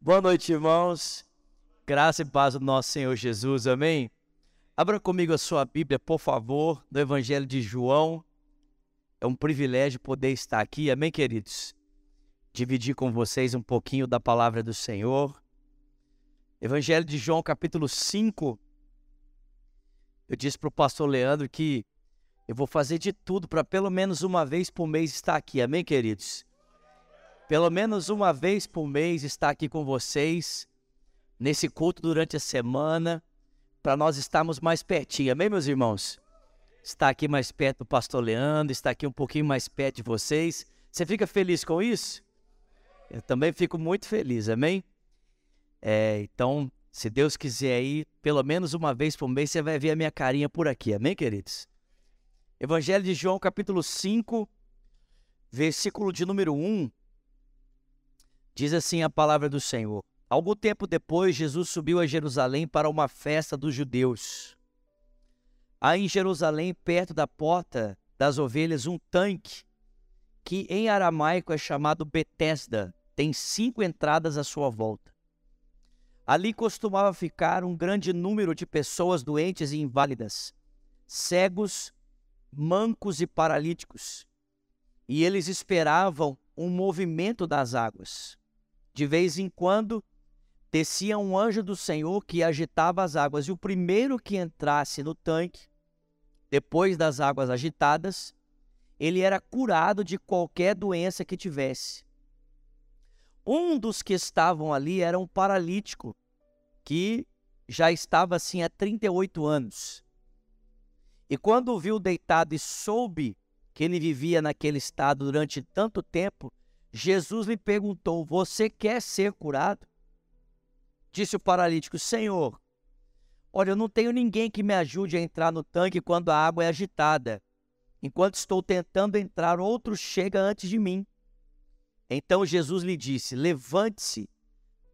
Boa noite, irmãos. Graça e paz do nosso Senhor Jesus, amém? Abra comigo a sua Bíblia, por favor, no Evangelho de João. É um privilégio poder estar aqui, amém, queridos? Dividir com vocês um pouquinho da palavra do Senhor. Evangelho de João, capítulo 5. Eu disse para o pastor Leandro que eu vou fazer de tudo para pelo menos uma vez por mês estar aqui, amém, queridos? Pelo menos uma vez por mês estar aqui com vocês, nesse culto durante a semana, para nós estarmos mais pertinho, amém, meus irmãos? Estar aqui mais perto do pastor Leandro, estar aqui um pouquinho mais perto de vocês. Você fica feliz com isso? Eu também fico muito feliz, amém? É, então, se Deus quiser aí, pelo menos uma vez por mês, você vai ver a minha carinha por aqui, amém, queridos? Evangelho de João, capítulo 5, versículo de número 1. Diz assim a palavra do Senhor. Algum tempo depois, Jesus subiu a Jerusalém para uma festa dos judeus. Há em Jerusalém, perto da porta das ovelhas, um tanque, que em aramaico é chamado Betesda, tem cinco entradas à sua volta. Ali costumava ficar um grande número de pessoas doentes e inválidas, cegos, mancos e paralíticos. E eles esperavam um movimento das águas. De vez em quando, descia um anjo do Senhor que agitava as águas, e o primeiro que entrasse no tanque, depois das águas agitadas, ele era curado de qualquer doença que tivesse. Um dos que estavam ali era um paralítico, que já estava assim há 38 anos. E quando o viu deitado e soube que ele vivia naquele estado durante tanto tempo, Jesus lhe perguntou: Você quer ser curado? Disse o paralítico: Senhor, olha, eu não tenho ninguém que me ajude a entrar no tanque quando a água é agitada. Enquanto estou tentando entrar, outro chega antes de mim. Então Jesus lhe disse: Levante-se,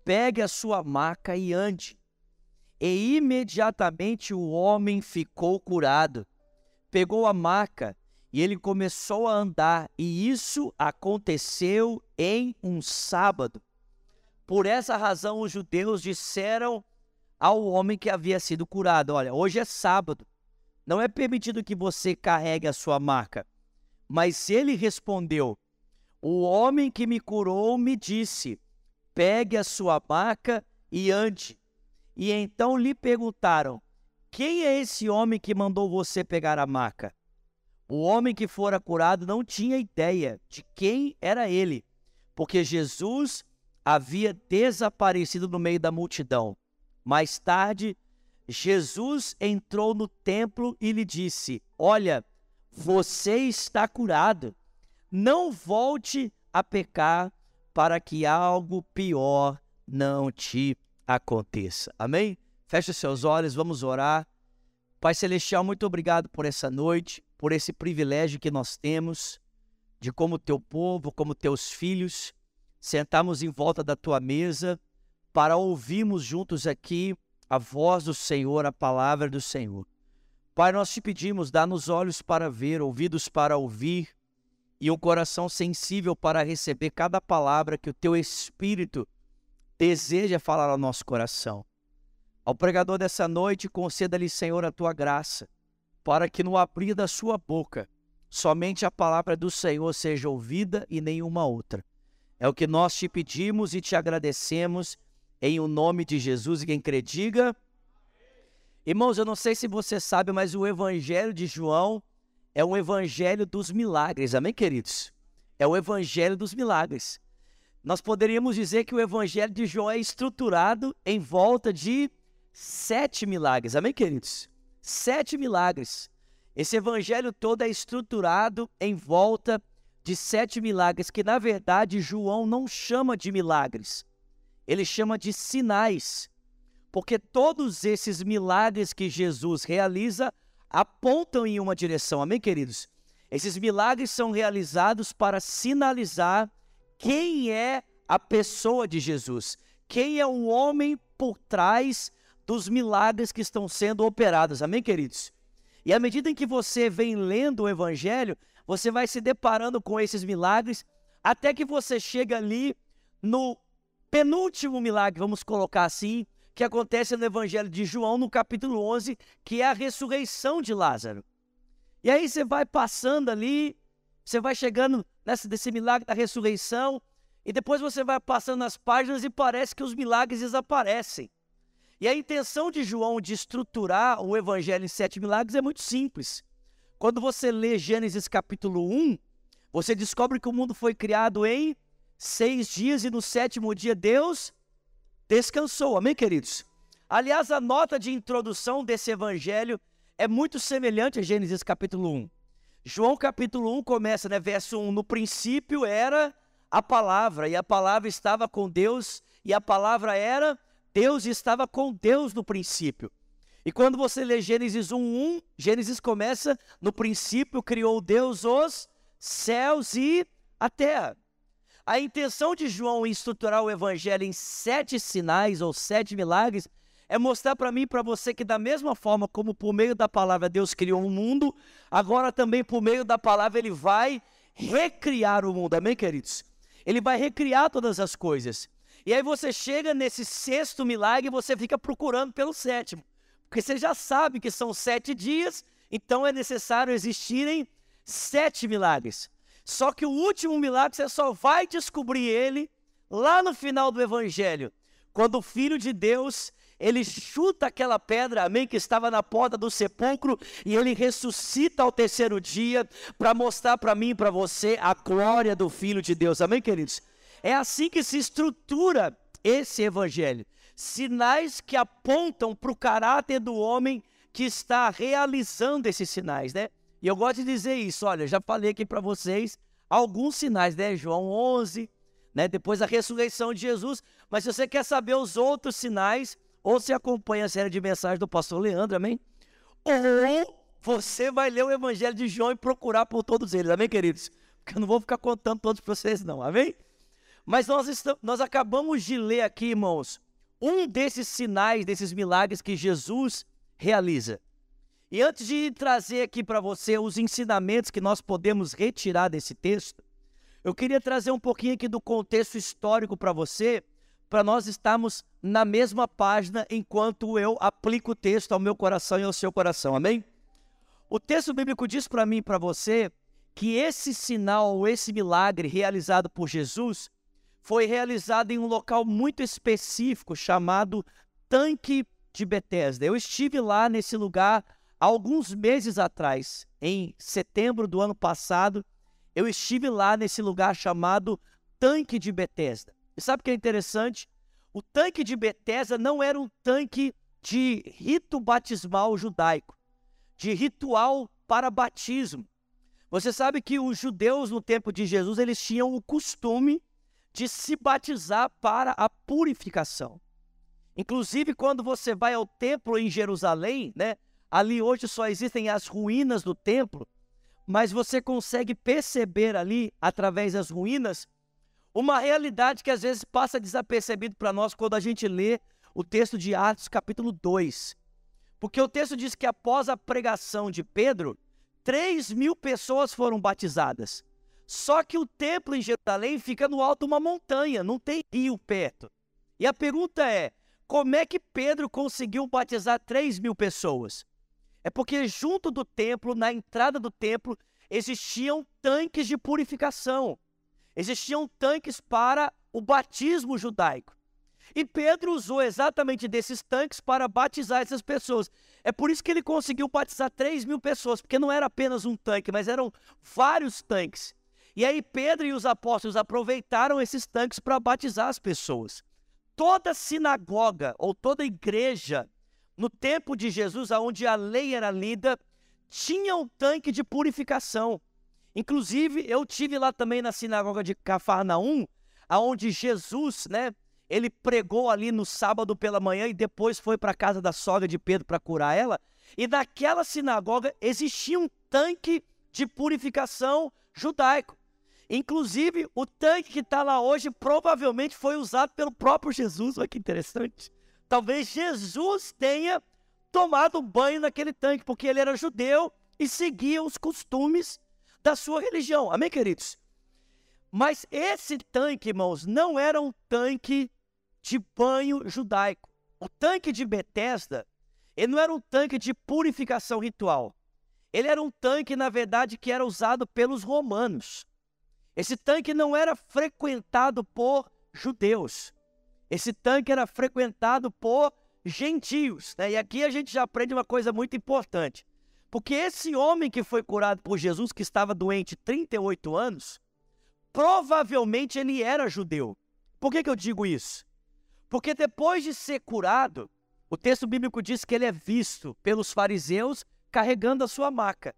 pegue a sua maca e ande. E imediatamente o homem ficou curado. Pegou a maca e ele começou a andar, e isso aconteceu em um sábado. Por essa razão, os judeus disseram ao homem que havia sido curado: Olha, hoje é sábado, não é permitido que você carregue a sua marca. Mas ele respondeu: O homem que me curou me disse: Pegue a sua maca e ande. E então lhe perguntaram: Quem é esse homem que mandou você pegar a maca? O homem que fora curado não tinha ideia de quem era ele, porque Jesus havia desaparecido no meio da multidão. Mais tarde, Jesus entrou no templo e lhe disse: Olha, você está curado. Não volte a pecar para que algo pior não te aconteça. Amém? Feche seus olhos, vamos orar. Pai Celestial, muito obrigado por essa noite por esse privilégio que nós temos de, como teu povo, como teus filhos, sentarmos em volta da tua mesa para ouvirmos juntos aqui a voz do Senhor, a palavra do Senhor. Pai, nós te pedimos, dá-nos olhos para ver, ouvidos para ouvir e um coração sensível para receber cada palavra que o teu Espírito deseja falar ao nosso coração. Ao pregador dessa noite, conceda-lhe, Senhor, a tua graça para que no abrir da sua boca somente a palavra do Senhor seja ouvida e nenhuma outra. É o que nós te pedimos e te agradecemos em o nome de Jesus e quem crê diga. Irmãos, eu não sei se você sabe, mas o evangelho de João é um evangelho dos milagres. Amém, queridos? É o evangelho dos milagres. Nós poderíamos dizer que o evangelho de João é estruturado em volta de sete milagres. Amém, queridos? Sete milagres. Esse evangelho todo é estruturado em volta de sete milagres, que na verdade João não chama de milagres, ele chama de sinais, porque todos esses milagres que Jesus realiza apontam em uma direção, amém, queridos? Esses milagres são realizados para sinalizar quem é a pessoa de Jesus, quem é o homem por trás dos milagres que estão sendo operados. Amém, queridos? E à medida em que você vem lendo o Evangelho, você vai se deparando com esses milagres, até que você chega ali no penúltimo milagre, vamos colocar assim, que acontece no Evangelho de João, no capítulo 11, que é a ressurreição de Lázaro. E aí você vai passando ali, você vai chegando nessa, desse milagre da ressurreição, e depois você vai passando nas páginas e parece que os milagres desaparecem. E a intenção de João de estruturar o Evangelho em sete milagres é muito simples. Quando você lê Gênesis capítulo 1, você descobre que o mundo foi criado em seis dias e no sétimo dia Deus descansou. Amém, queridos? Aliás, a nota de introdução desse evangelho é muito semelhante a Gênesis capítulo 1. João capítulo 1 começa, né, verso 1, no princípio era a palavra, e a palavra estava com Deus, e a palavra era Deus estava com Deus no princípio. E quando você lê Gênesis 1, 1, Gênesis começa, no princípio criou Deus os céus e a terra. A intenção de João em estruturar o evangelho em sete sinais ou sete milagres é mostrar para mim e para você que, da mesma forma como por meio da palavra Deus criou o um mundo, agora também por meio da palavra ele vai recriar o mundo. Amém, queridos? Ele vai recriar todas as coisas. E aí você chega nesse sexto milagre e você fica procurando pelo sétimo. Porque você já sabe que são sete dias, então é necessário existirem sete milagres. Só que o último milagre você só vai descobrir ele lá no final do evangelho, quando o filho de Deus, ele chuta aquela pedra, amém, que estava na porta do sepulcro e ele ressuscita ao terceiro dia para mostrar para mim e para você a glória do filho de Deus. Amém, queridos? É assim que se estrutura esse evangelho. Sinais que apontam para o caráter do homem que está realizando esses sinais, né? E eu gosto de dizer isso, olha, já falei aqui para vocês alguns sinais, né? João 11, né? Depois a ressurreição de Jesus. Mas se você quer saber os outros sinais, ou se acompanha a série de mensagens do pastor Leandro, amém? Ou você vai ler o Evangelho de João e procurar por todos eles, amém, queridos? Porque eu não vou ficar contando todos para vocês, não, amém? Mas nós, estamos, nós acabamos de ler aqui, irmãos, um desses sinais, desses milagres que Jesus realiza. E antes de trazer aqui para você os ensinamentos que nós podemos retirar desse texto, eu queria trazer um pouquinho aqui do contexto histórico para você, para nós estarmos na mesma página enquanto eu aplico o texto ao meu coração e ao seu coração, amém? O texto bíblico diz para mim e para você que esse sinal, esse milagre realizado por Jesus, foi realizado em um local muito específico chamado Tanque de Betesda. Eu estive lá nesse lugar alguns meses atrás, em setembro do ano passado, eu estive lá nesse lugar chamado Tanque de Betesda. E sabe o que é interessante? O tanque de Betesda não era um tanque de rito batismal judaico, de ritual para batismo. Você sabe que os judeus no tempo de Jesus, eles tinham o costume de se batizar para a purificação. Inclusive, quando você vai ao templo em Jerusalém, né, Ali hoje só existem as ruínas do templo, mas você consegue perceber ali, através das ruínas, uma realidade que às vezes passa desapercebido para nós quando a gente lê o texto de Atos, capítulo 2. Porque o texto diz que após a pregação de Pedro, 3 mil pessoas foram batizadas. Só que o templo em Jerusalém fica no alto de uma montanha, não tem rio perto. E a pergunta é: como é que Pedro conseguiu batizar 3 mil pessoas? É porque junto do templo, na entrada do templo, existiam tanques de purificação. Existiam tanques para o batismo judaico. E Pedro usou exatamente desses tanques para batizar essas pessoas. É por isso que ele conseguiu batizar 3 mil pessoas, porque não era apenas um tanque, mas eram vários tanques. E aí Pedro e os apóstolos aproveitaram esses tanques para batizar as pessoas. Toda sinagoga ou toda igreja no tempo de Jesus, onde a lei era lida, tinha um tanque de purificação. Inclusive, eu tive lá também na sinagoga de Cafarnaum, aonde Jesus, né, ele pregou ali no sábado pela manhã e depois foi para a casa da sogra de Pedro para curar ela. E naquela sinagoga existia um tanque de purificação judaico. Inclusive, o tanque que está lá hoje provavelmente foi usado pelo próprio Jesus. Olha que interessante. Talvez Jesus tenha tomado banho naquele tanque, porque ele era judeu e seguia os costumes da sua religião. Amém, queridos? Mas esse tanque, irmãos, não era um tanque de banho judaico. O tanque de Betesda, ele não era um tanque de purificação ritual. Ele era um tanque, na verdade, que era usado pelos romanos. Esse tanque não era frequentado por judeus. Esse tanque era frequentado por gentios. Né? E aqui a gente já aprende uma coisa muito importante. Porque esse homem que foi curado por Jesus, que estava doente 38 anos, provavelmente ele era judeu. Por que, que eu digo isso? Porque depois de ser curado, o texto bíblico diz que ele é visto pelos fariseus carregando a sua maca.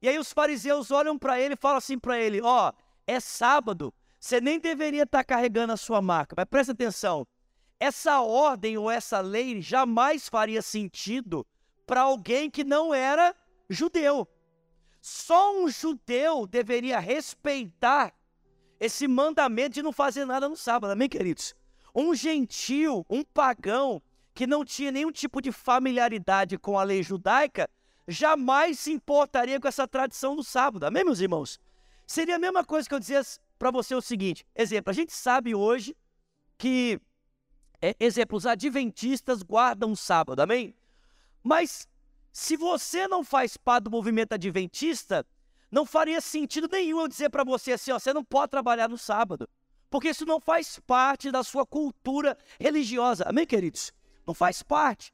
E aí os fariseus olham para ele e falam assim para ele: Ó, oh, é sábado, você nem deveria estar tá carregando a sua maca. Mas presta atenção: essa ordem ou essa lei jamais faria sentido para alguém que não era judeu. Só um judeu deveria respeitar esse mandamento de não fazer nada no sábado, amém, queridos? Um gentil, um pagão, que não tinha nenhum tipo de familiaridade com a lei judaica, jamais se importaria com essa tradição do sábado, amém, meus irmãos? Seria a mesma coisa que eu dizia para você o seguinte: exemplo, a gente sabe hoje que, é, exemplo, os adventistas guardam o sábado, amém? Mas se você não faz parte do movimento adventista, não faria sentido nenhum eu dizer para você assim, ó, você não pode trabalhar no sábado, porque isso não faz parte da sua cultura religiosa. Amém, queridos? Não faz parte.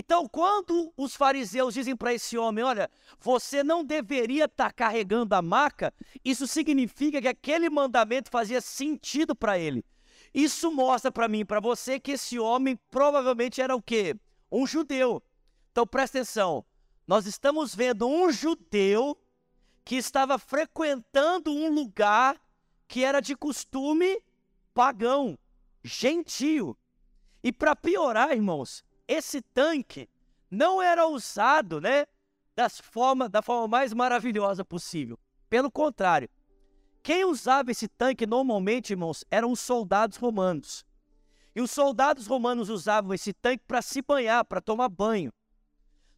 Então, quando os fariseus dizem para esse homem, olha, você não deveria estar tá carregando a maca, isso significa que aquele mandamento fazia sentido para ele. Isso mostra para mim e para você que esse homem provavelmente era o quê? Um judeu. Então presta atenção. Nós estamos vendo um judeu que estava frequentando um lugar que era de costume pagão, gentio. E para piorar, irmãos, esse tanque não era usado, né, das forma, da forma mais maravilhosa possível. Pelo contrário, quem usava esse tanque normalmente, irmãos, eram os soldados romanos. E os soldados romanos usavam esse tanque para se banhar, para tomar banho.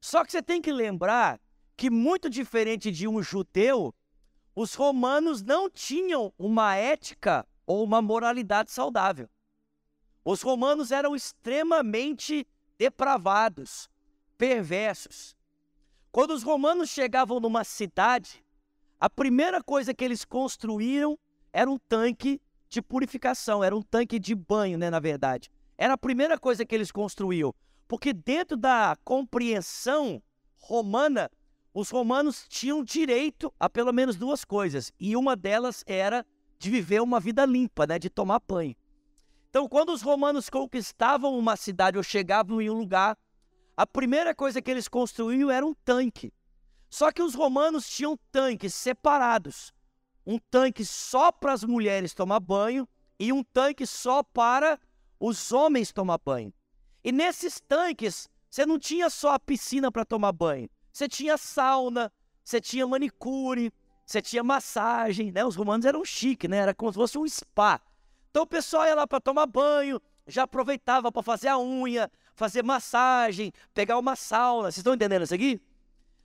Só que você tem que lembrar que, muito diferente de um judeu, os romanos não tinham uma ética ou uma moralidade saudável. Os romanos eram extremamente depravados, perversos. Quando os romanos chegavam numa cidade, a primeira coisa que eles construíram era um tanque de purificação, era um tanque de banho, né, na verdade. Era a primeira coisa que eles construíam. Porque dentro da compreensão romana, os romanos tinham direito a pelo menos duas coisas, e uma delas era de viver uma vida limpa, né, de tomar banho. Então, quando os romanos conquistavam uma cidade ou chegavam em um lugar, a primeira coisa que eles construíam era um tanque. Só que os romanos tinham tanques separados. Um tanque só para as mulheres tomar banho e um tanque só para os homens tomar banho. E nesses tanques, você não tinha só a piscina para tomar banho. Você tinha sauna, você tinha manicure, você tinha massagem, né? Os romanos eram chique, né? Era como se fosse um spa. Então o pessoal ia lá para tomar banho, já aproveitava para fazer a unha, fazer massagem, pegar uma sauna. Vocês estão entendendo isso aqui?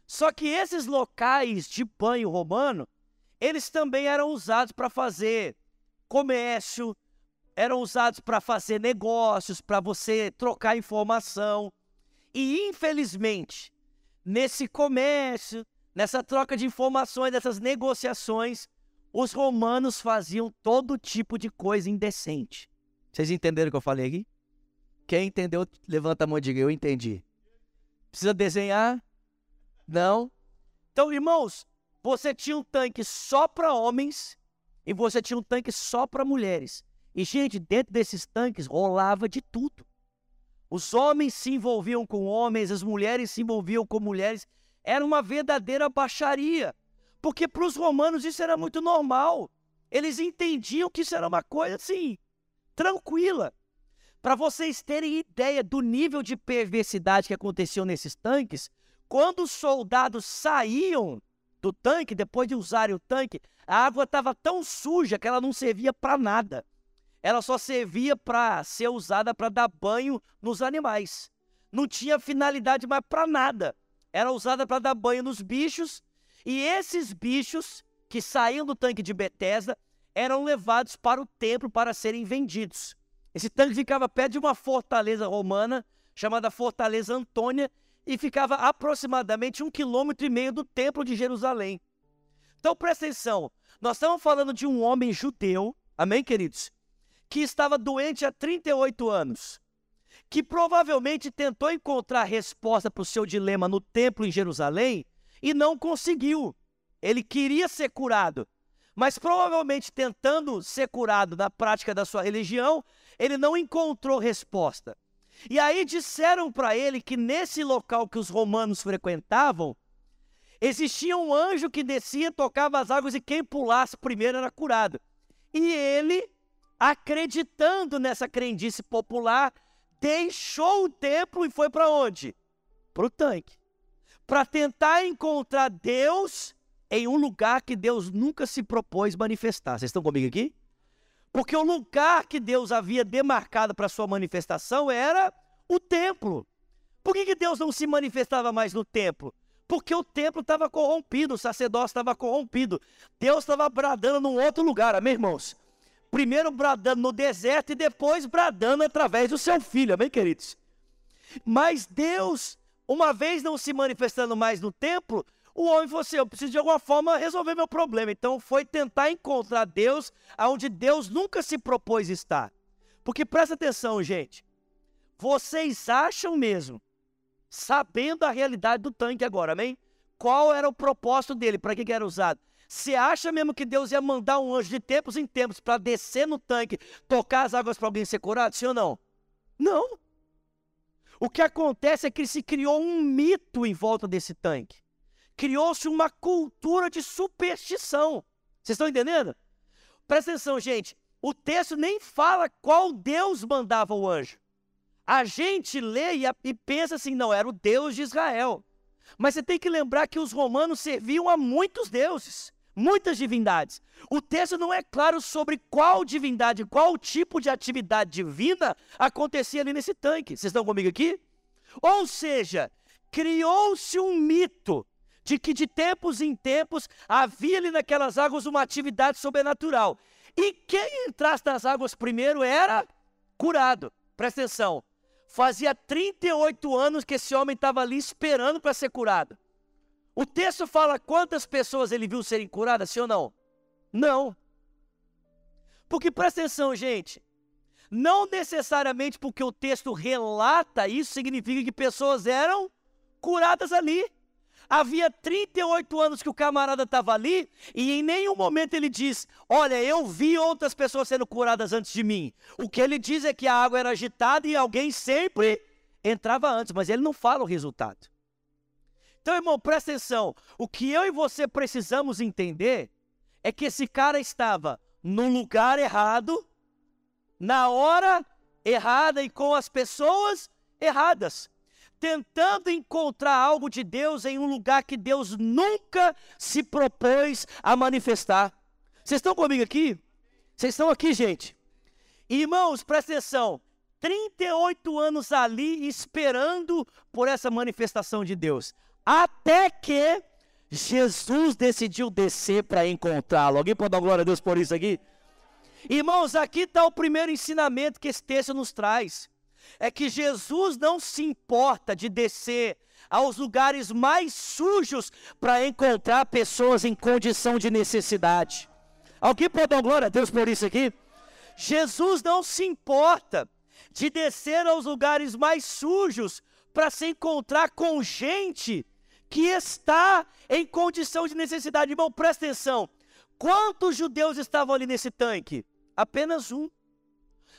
Só que esses locais de banho romano, eles também eram usados para fazer comércio, eram usados para fazer negócios, para você trocar informação. E infelizmente, nesse comércio, nessa troca de informações, nessas negociações, os romanos faziam todo tipo de coisa indecente. Vocês entenderam o que eu falei aqui? Quem entendeu, levanta a mão e diga: Eu entendi. Precisa desenhar? Não? Então, irmãos, você tinha um tanque só para homens e você tinha um tanque só para mulheres. E, gente, dentro desses tanques rolava de tudo. Os homens se envolviam com homens, as mulheres se envolviam com mulheres. Era uma verdadeira baixaria. Porque para os romanos isso era muito normal. Eles entendiam que isso era uma coisa assim, tranquila. Para vocês terem ideia do nível de perversidade que aconteceu nesses tanques, quando os soldados saíam do tanque, depois de usarem o tanque, a água estava tão suja que ela não servia para nada ela só servia para ser usada para dar banho nos animais. Não tinha finalidade mais para nada. Era usada para dar banho nos bichos, e esses bichos que saíam do tanque de Betesda eram levados para o templo para serem vendidos. Esse tanque ficava perto de uma fortaleza romana chamada Fortaleza Antônia e ficava aproximadamente um quilômetro e meio do Templo de Jerusalém. Então presta atenção, nós estamos falando de um homem judeu, amém, queridos? Que estava doente há 38 anos, que provavelmente tentou encontrar resposta para o seu dilema no templo em Jerusalém e não conseguiu. Ele queria ser curado, mas provavelmente tentando ser curado na prática da sua religião, ele não encontrou resposta. E aí disseram para ele que nesse local que os romanos frequentavam, existia um anjo que descia, tocava as águas e quem pulasse primeiro era curado. E ele, acreditando nessa crendice popular, deixou o templo e foi para onde? Para o tanque. Para tentar encontrar Deus em um lugar que Deus nunca se propôs manifestar. Vocês estão comigo aqui? Porque o lugar que Deus havia demarcado para sua manifestação era o templo. Por que, que Deus não se manifestava mais no templo? Porque o templo estava corrompido, o sacerdócio estava corrompido. Deus estava bradando num outro lugar, amém, irmãos? Primeiro bradando no deserto e depois bradando através do seu filho, amém, queridos? Mas Deus, uma vez não se manifestando mais no templo, o homem falou assim: eu preciso de alguma forma resolver meu problema. Então foi tentar encontrar Deus onde Deus nunca se propôs estar. Porque presta atenção, gente. Vocês acham mesmo, sabendo a realidade do tanque agora, amém? Qual era o propósito dele? Para que, que era usado? Você acha mesmo que Deus ia mandar um anjo de tempos em tempos para descer no tanque, tocar as águas para alguém ser curado? Sim ou não? Não. O que acontece é que se criou um mito em volta desse tanque criou-se uma cultura de superstição. Vocês estão entendendo? Presta atenção, gente. O texto nem fala qual Deus mandava o anjo. A gente lê e, e pensa assim, não, era o Deus de Israel. Mas você tem que lembrar que os romanos serviam a muitos deuses, muitas divindades. O texto não é claro sobre qual divindade, qual tipo de atividade divina acontecia ali nesse tanque. Vocês estão comigo aqui? Ou seja, criou-se um mito de que de tempos em tempos havia ali naquelas águas uma atividade sobrenatural. E quem entrasse nas águas primeiro era curado. Presta atenção. Fazia 38 anos que esse homem estava ali esperando para ser curado. O texto fala quantas pessoas ele viu serem curadas, sim ou não? Não. Porque presta atenção, gente. Não necessariamente porque o texto relata isso significa que pessoas eram curadas ali. Havia 38 anos que o camarada estava ali e em nenhum momento ele diz: Olha, eu vi outras pessoas sendo curadas antes de mim. O que ele diz é que a água era agitada e alguém sempre entrava antes, mas ele não fala o resultado. Então, irmão, presta atenção. O que eu e você precisamos entender é que esse cara estava no lugar errado, na hora errada e com as pessoas erradas tentando encontrar algo de Deus em um lugar que Deus nunca se propôs a manifestar. Vocês estão comigo aqui? Vocês estão aqui, gente? Irmãos, presta atenção. 38 anos ali esperando por essa manifestação de Deus. Até que Jesus decidiu descer para encontrá-lo. Alguém pode dar glória a Deus por isso aqui? Irmãos, aqui está o primeiro ensinamento que esse texto nos traz é que Jesus não se importa de descer aos lugares mais sujos para encontrar pessoas em condição de necessidade. Alguém pode dar glória a Deus por isso aqui? Jesus não se importa de descer aos lugares mais sujos para se encontrar com gente que está em condição de necessidade. Irmão, presta atenção. Quantos judeus estavam ali nesse tanque? Apenas um.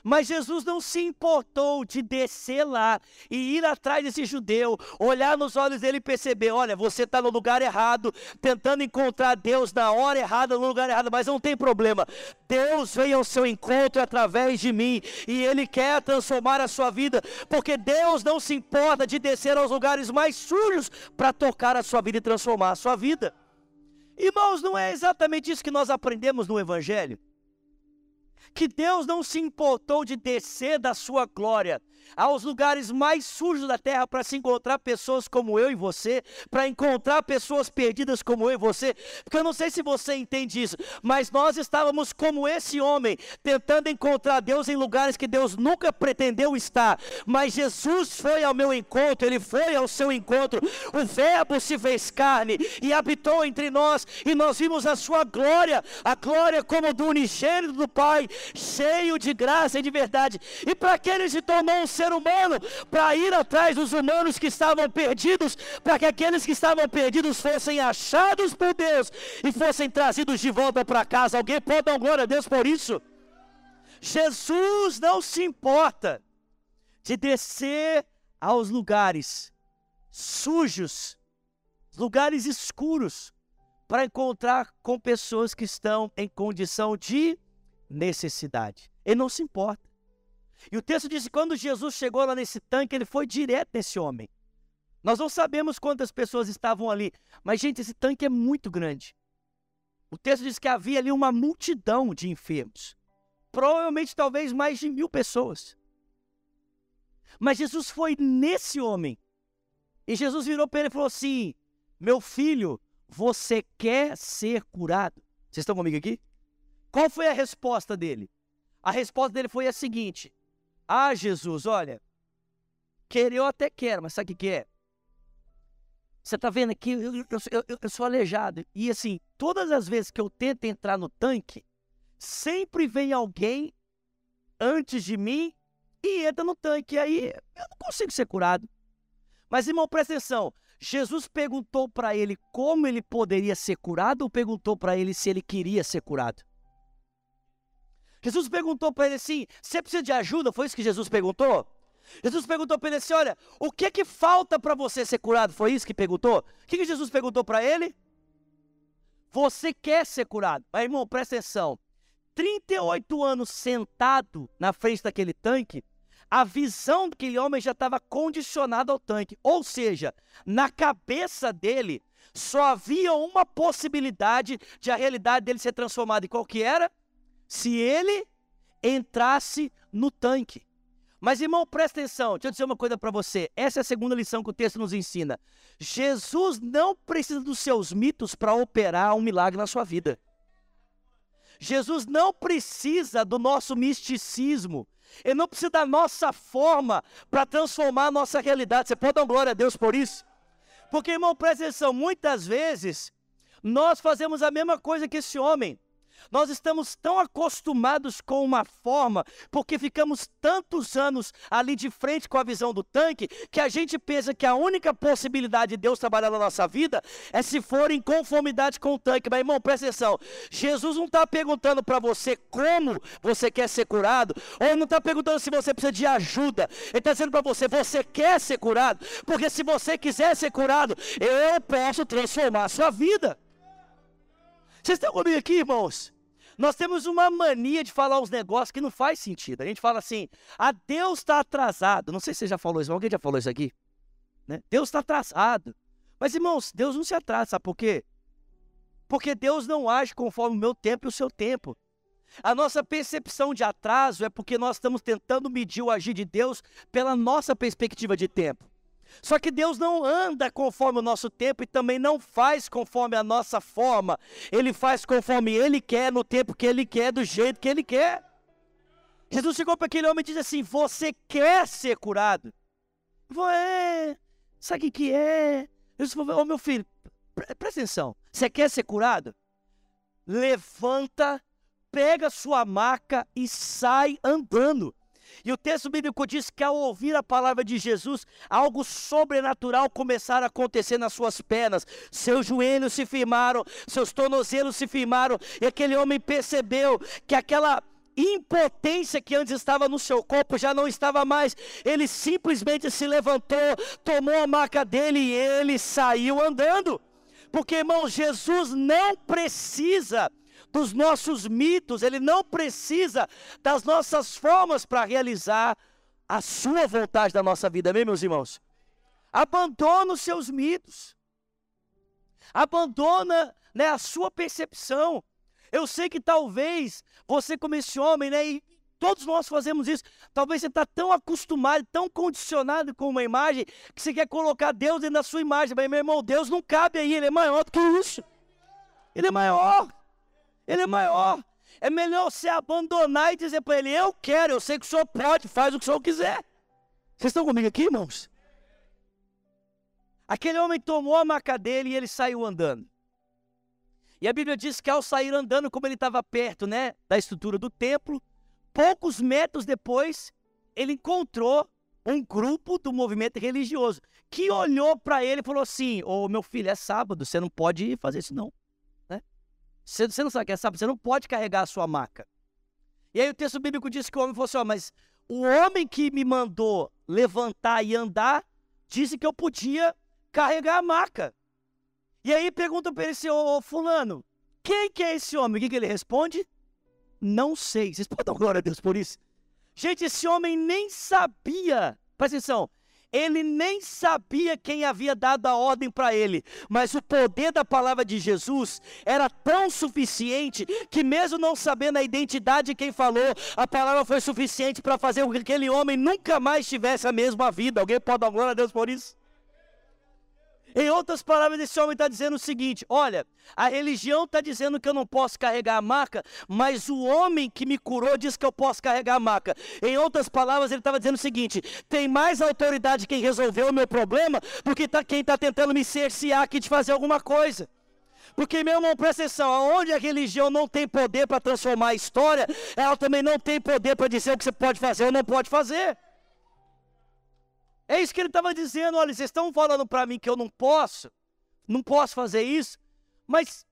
Mas Jesus não se importou de descer lá e ir atrás desse judeu, olhar nos olhos dele e perceber: olha, você está no lugar errado, tentando encontrar Deus na hora errada, no lugar errado, mas não tem problema. Deus veio ao seu encontro através de mim e Ele quer transformar a sua vida, porque Deus não se importa de descer aos lugares mais sujos para tocar a sua vida e transformar a sua vida. Irmãos, não é exatamente isso que nós aprendemos no Evangelho? Que Deus não se importou de descer da sua glória aos lugares mais sujos da terra para se encontrar pessoas como eu e você, para encontrar pessoas perdidas como eu e você, porque eu não sei se você entende isso, mas nós estávamos como esse homem, tentando encontrar Deus em lugares que Deus nunca pretendeu estar, mas Jesus foi ao meu encontro, ele foi ao seu encontro, o Verbo se fez carne e habitou entre nós, e nós vimos a sua glória, a glória como do unigênito do Pai, cheio de graça e de verdade, e para que ele se tornou um ser humano para ir atrás dos humanos que estavam perdidos, para que aqueles que estavam perdidos fossem achados por Deus e fossem trazidos de volta para casa. Alguém pode dar glória a Deus por isso? Jesus não se importa de descer aos lugares sujos, lugares escuros, para encontrar com pessoas que estão em condição de necessidade. Ele não se importa. E o texto diz que quando Jesus chegou lá nesse tanque, ele foi direto nesse homem. Nós não sabemos quantas pessoas estavam ali, mas, gente, esse tanque é muito grande. O texto diz que havia ali uma multidão de enfermos. Provavelmente, talvez, mais de mil pessoas. Mas Jesus foi nesse homem. E Jesus virou para ele e falou assim: Meu filho, você quer ser curado? Vocês estão comigo aqui? Qual foi a resposta dele? A resposta dele foi a seguinte: ah, Jesus, olha, querer eu até quero, mas sabe o que, é? Você está vendo aqui, eu, eu, eu, eu, sou aleijado. E assim, todas as vezes que eu tento entrar no tanque, sempre vem alguém antes de mim e entra no tanque. E aí eu não consigo ser curado. Mas, irmão, presta atenção. Jesus perguntou para ele como ele poderia ser curado ou perguntou para ele se ele queria ser curado? Jesus perguntou para ele assim: Você precisa de ajuda? Foi isso que Jesus perguntou? Jesus perguntou para ele assim: Olha, o que que falta para você ser curado? Foi isso que perguntou? O que, que Jesus perguntou para ele? Você quer ser curado? Mas, irmão, presta atenção. 38 anos sentado na frente daquele tanque, a visão daquele homem já estava condicionada ao tanque. Ou seja, na cabeça dele só havia uma possibilidade de a realidade dele ser transformada. E qual que era? Se ele entrasse no tanque. Mas, irmão, presta atenção, deixa eu dizer uma coisa para você. Essa é a segunda lição que o texto nos ensina. Jesus não precisa dos seus mitos para operar um milagre na sua vida. Jesus não precisa do nosso misticismo. Ele não precisa da nossa forma para transformar a nossa realidade. Você pode dar glória a Deus por isso? Porque, irmão, presta atenção, muitas vezes nós fazemos a mesma coisa que esse homem. Nós estamos tão acostumados com uma forma, porque ficamos tantos anos ali de frente com a visão do tanque, que a gente pensa que a única possibilidade de Deus trabalhar na nossa vida é se for em conformidade com o tanque. Mas, irmão, presta atenção: Jesus não está perguntando para você como você quer ser curado, ou não está perguntando se você precisa de ajuda. Ele está dizendo para você: você quer ser curado, porque se você quiser ser curado, eu posso transformar a sua vida. Vocês estão comigo aqui, irmãos? Nós temos uma mania de falar uns negócios que não faz sentido. A gente fala assim, ah, Deus está atrasado. Não sei se você já falou isso, alguém já falou isso aqui? Né? Deus está atrasado. Mas, irmãos, Deus não se atrasa, sabe por quê? Porque Deus não age conforme o meu tempo e o seu tempo. A nossa percepção de atraso é porque nós estamos tentando medir o agir de Deus pela nossa perspectiva de tempo. Só que Deus não anda conforme o nosso tempo e também não faz conforme a nossa forma. Ele faz conforme Ele quer, no tempo que Ele quer, do jeito que Ele quer. Jesus chegou para aquele homem e disse assim: Você quer ser curado? Falei, é, sabe o que é? Eu falou, ô meu filho, presta atenção. Você quer ser curado? Levanta, pega sua maca e sai andando. E o texto bíblico diz que ao ouvir a palavra de Jesus, algo sobrenatural começaram a acontecer nas suas pernas. Seus joelhos se firmaram, seus tornozelos se firmaram, e aquele homem percebeu que aquela impotência que antes estava no seu corpo já não estava mais. Ele simplesmente se levantou, tomou a maca dele e ele saiu andando. Porque, irmão, Jesus não precisa dos nossos mitos, ele não precisa das nossas formas para realizar a sua vontade da nossa vida, amém, meus irmãos? Abandona os seus mitos, abandona né, a sua percepção. Eu sei que talvez você, como esse homem, né? E todos nós fazemos isso. Talvez você está tão acostumado, tão condicionado com uma imagem, que você quer colocar Deus dentro da sua imagem. Mas, meu irmão, Deus não cabe aí, Ele é maior do que isso. Ele é maior. Ele é maior. É melhor você abandonar e dizer para ele: Eu quero, eu sei que o senhor pode, faz o que o senhor quiser. Vocês estão comigo aqui, irmãos? Aquele homem tomou a maca dele e ele saiu andando. E a Bíblia diz que ao sair andando, como ele estava perto né, da estrutura do templo, poucos metros depois, ele encontrou um grupo do movimento religioso que olhou para ele e falou assim: Ô oh, meu filho, é sábado, você não pode fazer isso não. Você, você não sabe que é sábado, você não pode carregar a sua maca. E aí o texto bíblico diz que o homem falou assim: oh, mas o homem que me mandou levantar e andar disse que eu podia carregar a maca. E aí pergunta para ele assim, ô, fulano, quem que é esse homem? O que, que ele responde? Não sei. Vocês podem dar glória a Deus por isso? Gente, esse homem nem sabia, presta atenção, ele nem sabia quem havia dado a ordem para ele, mas o poder da palavra de Jesus era tão suficiente que, mesmo não sabendo a identidade de quem falou, a palavra foi suficiente para fazer com que aquele homem nunca mais tivesse a mesma vida. Alguém pode dar glória a Deus por isso? Em outras palavras, esse homem está dizendo o seguinte: olha, a religião está dizendo que eu não posso carregar a maca, mas o homem que me curou diz que eu posso carregar a maca. Em outras palavras, ele estava dizendo o seguinte: tem mais autoridade quem resolveu o meu problema do que tá, quem está tentando me cercear aqui de fazer alguma coisa. Porque, meu irmão, presta atenção, onde a religião não tem poder para transformar a história, ela também não tem poder para dizer o que você pode fazer ou não pode fazer. É isso que ele estava dizendo. Olha, vocês estão falando para mim que eu não posso, não posso fazer isso, mas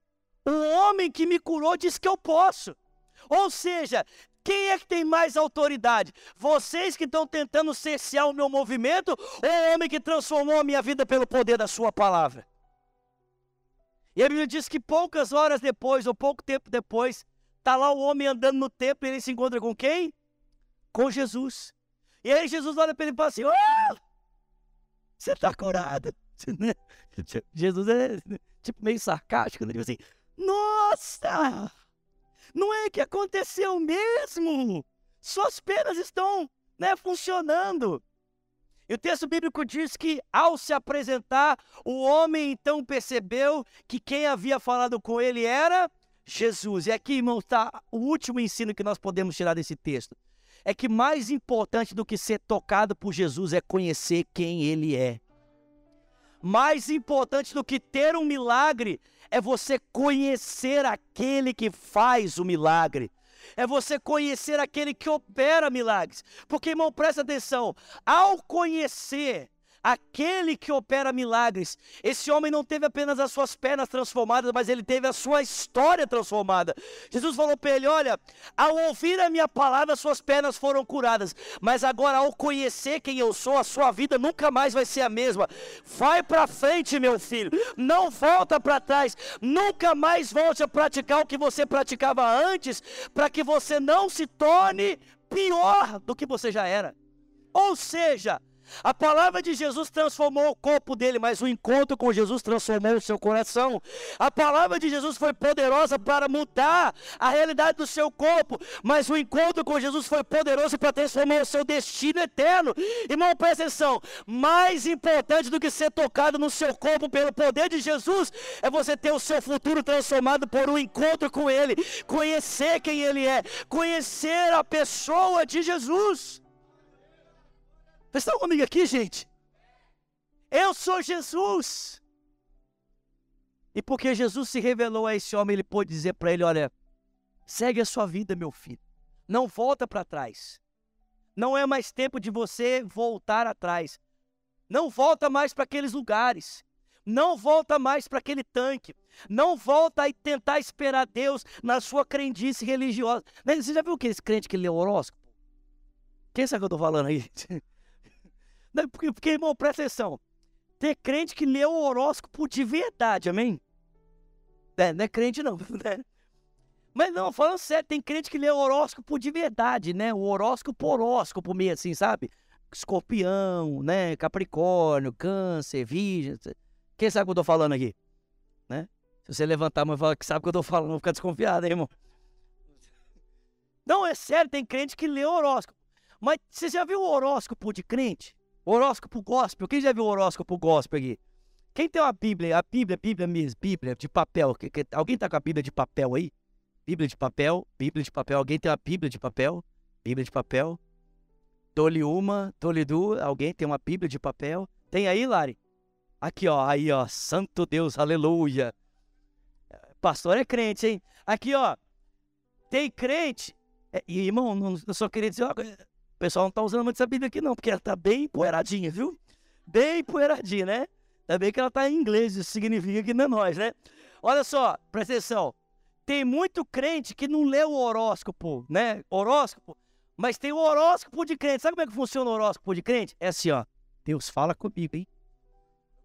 o homem que me curou disse que eu posso. Ou seja, quem é que tem mais autoridade? Vocês que estão tentando cercear o meu movimento ou o homem que transformou a minha vida pelo poder da sua palavra? E a Bíblia diz que poucas horas depois, ou pouco tempo depois, está lá o homem andando no templo e ele se encontra com quem? Com Jesus. E aí Jesus olha para ele e fala assim: oh, Você está curado. Jesus é tipo meio sarcástico, né? Tipo assim: Nossa! Não é que aconteceu mesmo? Suas penas estão né, funcionando. E o texto bíblico diz que, ao se apresentar, o homem então percebeu que quem havia falado com ele era Jesus. E aqui, irmão, está o último ensino que nós podemos tirar desse texto é que mais importante do que ser tocado por Jesus é conhecer quem Ele é. Mais importante do que ter um milagre é você conhecer aquele que faz o milagre. É você conhecer aquele que opera milagres. Porque, irmão, presta atenção: ao conhecer aquele que opera milagres. Esse homem não teve apenas as suas pernas transformadas, mas ele teve a sua história transformada. Jesus falou para ele: Olha, ao ouvir a minha palavra, suas pernas foram curadas, mas agora, ao conhecer quem eu sou, a sua vida nunca mais vai ser a mesma. Vai para frente, meu filho, não volta para trás, nunca mais volte a praticar o que você praticava antes, para que você não se torne pior do que você já era. Ou seja, a palavra de Jesus transformou o corpo dele, mas o encontro com Jesus transformou o seu coração. A palavra de Jesus foi poderosa para mudar a realidade do seu corpo, mas o encontro com Jesus foi poderoso para transformar o seu destino eterno. Irmão, presta atenção: mais importante do que ser tocado no seu corpo pelo poder de Jesus é você ter o seu futuro transformado por um encontro com Ele, conhecer quem Ele é, conhecer a pessoa de Jesus. Vocês estão comigo aqui, gente? Eu sou Jesus. E porque Jesus se revelou a esse homem, ele pôde dizer para ele: Olha, segue a sua vida, meu filho. Não volta para trás. Não é mais tempo de você voltar atrás. Não volta mais para aqueles lugares. Não volta mais para aquele tanque. Não volta a tentar esperar Deus na sua crendice religiosa. Você já viu aqueles crentes que lê o horóscopo? Quem sabe o que eu estou falando aí? Porque, porque, irmão, presta atenção. Ter crente que lê o horóscopo de verdade, amém? É, não é crente não, né? Mas não, falando sério, tem crente que lê o horóscopo de verdade, né? O horóscopo horóscopo meio assim, sabe? Escorpião, né? Capricórnio, câncer, virgem. Quem sabe o que eu tô falando aqui? Né? Se você levantar e falar que sabe o que eu tô falando, vou ficar desconfiado, hein, irmão? Não, é sério, tem crente que lê horóscopo. Mas você já viu o horóscopo de crente? Horóscopo gospel. Quem já viu horóscopo gospel aqui? Quem tem uma Bíblia, a Bíblia, Bíblia mesmo, Bíblia de papel. Alguém tá com a Bíblia de papel aí? Bíblia de papel, Bíblia de papel. Alguém tem uma Bíblia de papel? Bíblia de papel. Dole uma, dole duas. Alguém tem uma Bíblia de papel? Tem aí, Lari? Aqui, ó, aí, ó. Santo Deus, aleluia. Pastor é crente, hein? Aqui, ó. Tem crente. É, e, irmão, não, eu só queria dizer, ó, o pessoal não tá usando muito essa Bíblia aqui, não, porque ela tá bem empoeiradinha, viu? Bem empoeiradinha, né? Ainda bem que ela tá em inglês, isso significa que não é nós, né? Olha só, presta atenção. Tem muito crente que não lê o horóscopo, né? Horóscopo. Mas tem o horóscopo de crente. Sabe como é que funciona o horóscopo de crente? É assim, ó. Deus fala comigo, hein?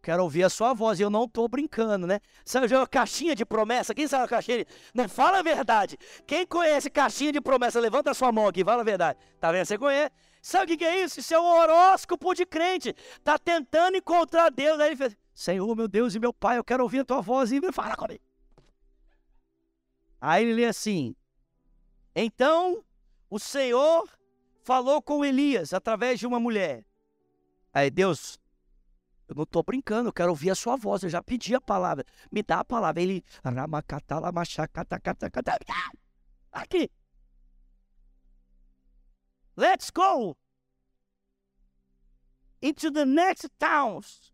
Quero ouvir a sua voz e eu não tô brincando, né? Sabe uma caixinha de promessa? Quem sabe a caixinha? Não, fala a verdade. Quem conhece caixinha de promessa? Levanta a sua mão aqui, fala a verdade. Tá vendo? Você conhece? Sabe o que é isso? Isso é o horóscopo de crente. Tá tentando encontrar Deus. Aí ele fez: Senhor, meu Deus e meu Pai, eu quero ouvir a tua voz e fala comigo. Aí ele lê assim: Então o Senhor falou com Elias através de uma mulher. Aí Deus, eu não estou brincando, eu quero ouvir a sua voz. Eu já pedi a palavra. Me dá a palavra. Ele. Aqui. Let's go into the next towns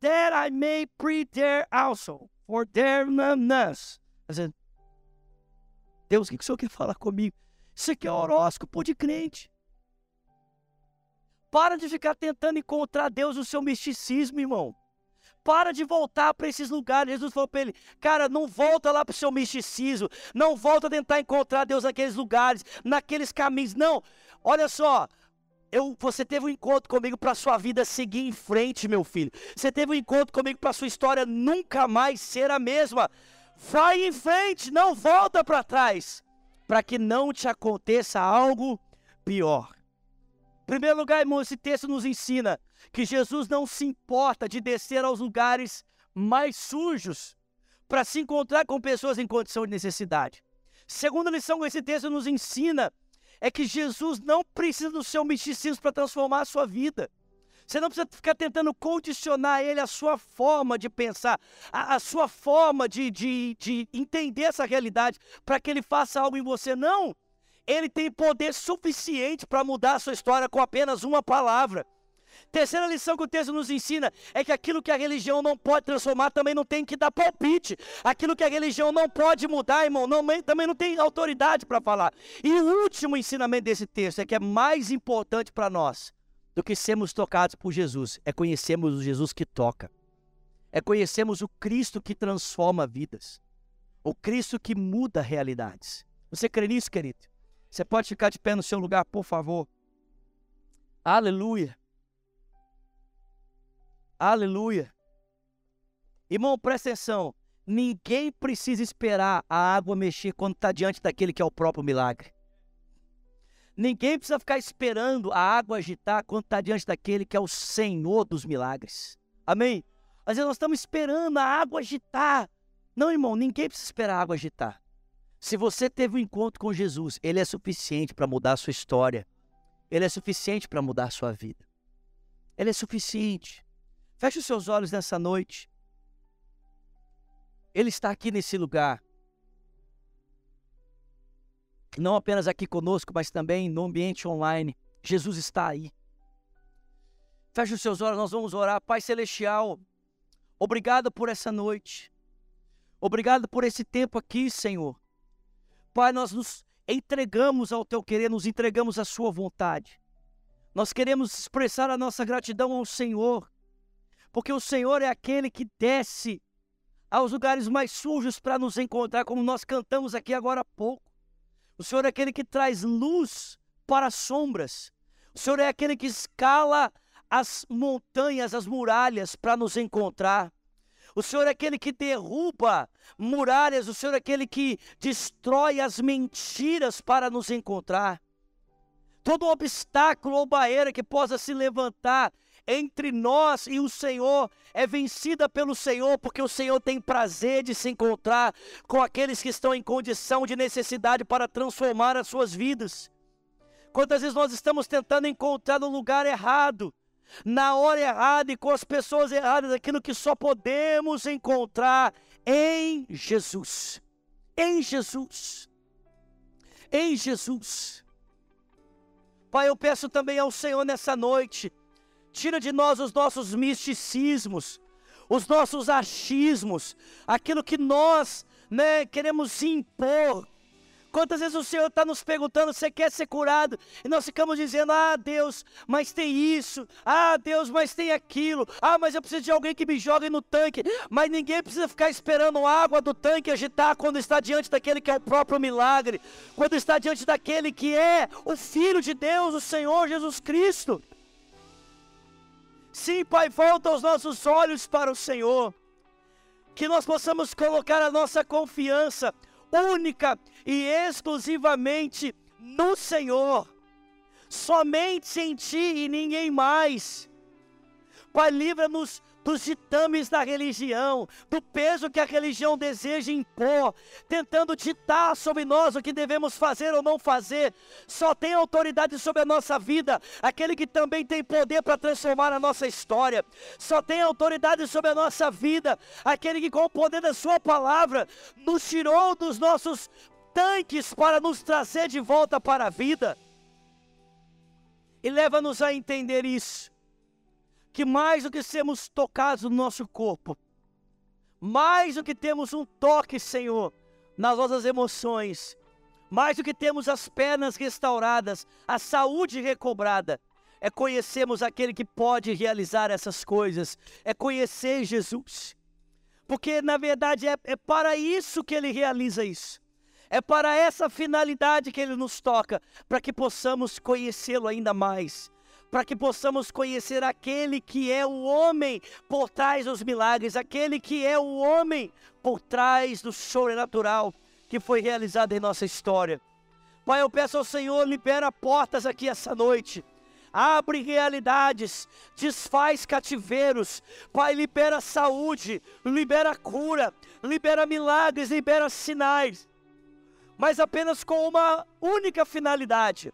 that I may preach there also, for their numbness. Deus, o que o senhor quer falar comigo? Isso aqui é horóscopo de crente. Para de ficar tentando encontrar Deus no seu misticismo, irmão. Para de voltar para esses lugares. Jesus falou para ele: Cara, não volta lá para o seu misticismo. Não volta a tentar encontrar Deus naqueles lugares, naqueles caminhos. Não. Olha só. Eu, você teve um encontro comigo para sua vida seguir em frente, meu filho. Você teve um encontro comigo para sua história nunca mais ser a mesma. Vai em frente, não volta para trás, para que não te aconteça algo pior. Primeiro lugar, irmão, esse texto nos ensina que Jesus não se importa de descer aos lugares mais sujos para se encontrar com pessoas em condição de necessidade. Segunda lição que esse texto nos ensina é que Jesus não precisa do seu misticismo para transformar a sua vida. Você não precisa ficar tentando condicionar ele a sua forma de pensar, a sua forma de, de, de entender essa realidade para que ele faça algo em você. Não! Ele tem poder suficiente para mudar a sua história com apenas uma palavra. Terceira lição que o texto nos ensina é que aquilo que a religião não pode transformar também não tem que dar palpite. Aquilo que a religião não pode mudar, irmão, não, também não tem autoridade para falar. E o último ensinamento desse texto é que é mais importante para nós do que sermos tocados por Jesus, é conhecermos o Jesus que toca. É conhecermos o Cristo que transforma vidas. O Cristo que muda realidades. Você crê nisso, querido? Você pode ficar de pé no seu lugar, por favor. Aleluia. Aleluia. Irmão, presta atenção. Ninguém precisa esperar a água mexer quando está diante daquele que é o próprio milagre. Ninguém precisa ficar esperando a água agitar quando está diante daquele que é o Senhor dos milagres. Amém? Às vezes nós estamos esperando a água agitar. Não, irmão, ninguém precisa esperar a água agitar. Se você teve um encontro com Jesus, ele é suficiente para mudar a sua história. Ele é suficiente para mudar a sua vida. Ele é suficiente. Feche os seus olhos nessa noite. Ele está aqui nesse lugar. Não apenas aqui conosco, mas também no ambiente online. Jesus está aí. Feche os seus olhos, nós vamos orar. Pai Celestial, obrigado por essa noite. Obrigado por esse tempo aqui, Senhor. Pai, nós nos entregamos ao teu querer, nos entregamos à sua vontade. Nós queremos expressar a nossa gratidão ao Senhor, porque o Senhor é aquele que desce aos lugares mais sujos para nos encontrar, como nós cantamos aqui agora há pouco. O Senhor é aquele que traz luz para as sombras. O Senhor é aquele que escala as montanhas, as muralhas para nos encontrar. O Senhor é aquele que derruba muralhas, o Senhor é aquele que destrói as mentiras para nos encontrar. Todo obstáculo ou barreira que possa se levantar entre nós e o Senhor é vencida pelo Senhor, porque o Senhor tem prazer de se encontrar com aqueles que estão em condição de necessidade para transformar as suas vidas. Quantas vezes nós estamos tentando encontrar no lugar errado, na hora errada e com as pessoas erradas, aquilo que só podemos encontrar em Jesus. Em Jesus. Em Jesus. Pai, eu peço também ao Senhor nessa noite, tira de nós os nossos misticismos, os nossos achismos, aquilo que nós né, queremos impor Quantas vezes o Senhor está nos perguntando, você quer ser curado? E nós ficamos dizendo, ah Deus, mas tem isso, ah Deus, mas tem aquilo, ah, mas eu preciso de alguém que me jogue no tanque, mas ninguém precisa ficar esperando água do tanque agitar quando está diante daquele que é o próprio milagre, quando está diante daquele que é o Filho de Deus, o Senhor Jesus Cristo. Sim, Pai, volta os nossos olhos para o Senhor. Que nós possamos colocar a nossa confiança única e exclusivamente no Senhor, somente em Ti e ninguém mais. Pai, livra-nos dos ditames da religião, do peso que a religião deseja impor, tentando ditar sobre nós o que devemos fazer ou não fazer. Só tem autoridade sobre a nossa vida aquele que também tem poder para transformar a nossa história. Só tem autoridade sobre a nossa vida aquele que, com o poder da Sua palavra, nos tirou dos nossos tanques para nos trazer de volta para a vida. E leva-nos a entender isso que mais do que sermos tocados no nosso corpo, mais do que temos um toque, Senhor, nas nossas emoções, mais do que temos as pernas restauradas, a saúde recobrada, é conhecermos aquele que pode realizar essas coisas, é conhecer Jesus. Porque na verdade é, é para isso que ele realiza isso. É para essa finalidade que ele nos toca, para que possamos conhecê-lo ainda mais, para que possamos conhecer aquele que é o homem por trás dos milagres, aquele que é o homem por trás do sobrenatural que foi realizado em nossa história. Pai, eu peço ao Senhor, libera portas aqui essa noite. Abre realidades, desfaz cativeiros, Pai, libera saúde, libera cura, libera milagres, libera sinais, mas apenas com uma única finalidade: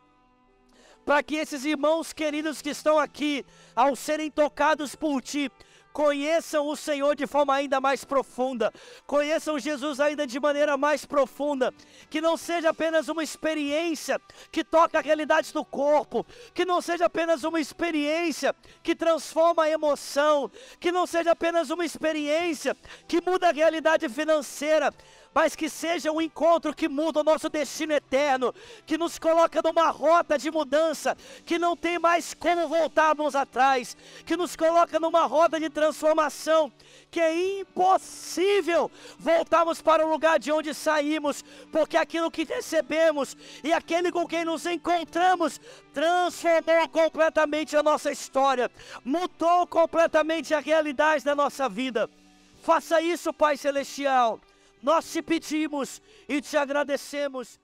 para que esses irmãos queridos que estão aqui, ao serem tocados por Ti, conheçam o Senhor de forma ainda mais profunda, conheçam Jesus ainda de maneira mais profunda, que não seja apenas uma experiência que toca a realidade do corpo, que não seja apenas uma experiência que transforma a emoção, que não seja apenas uma experiência que muda a realidade financeira, mas que seja um encontro que muda o nosso destino eterno, que nos coloca numa rota de mudança, que não tem mais como voltarmos atrás, que nos coloca numa roda de transformação, que é impossível voltarmos para o lugar de onde saímos, porque aquilo que recebemos e aquele com quem nos encontramos transformou completamente a nossa história, mudou completamente a realidade da nossa vida. Faça isso, Pai Celestial nós te pedimos e te agradecemos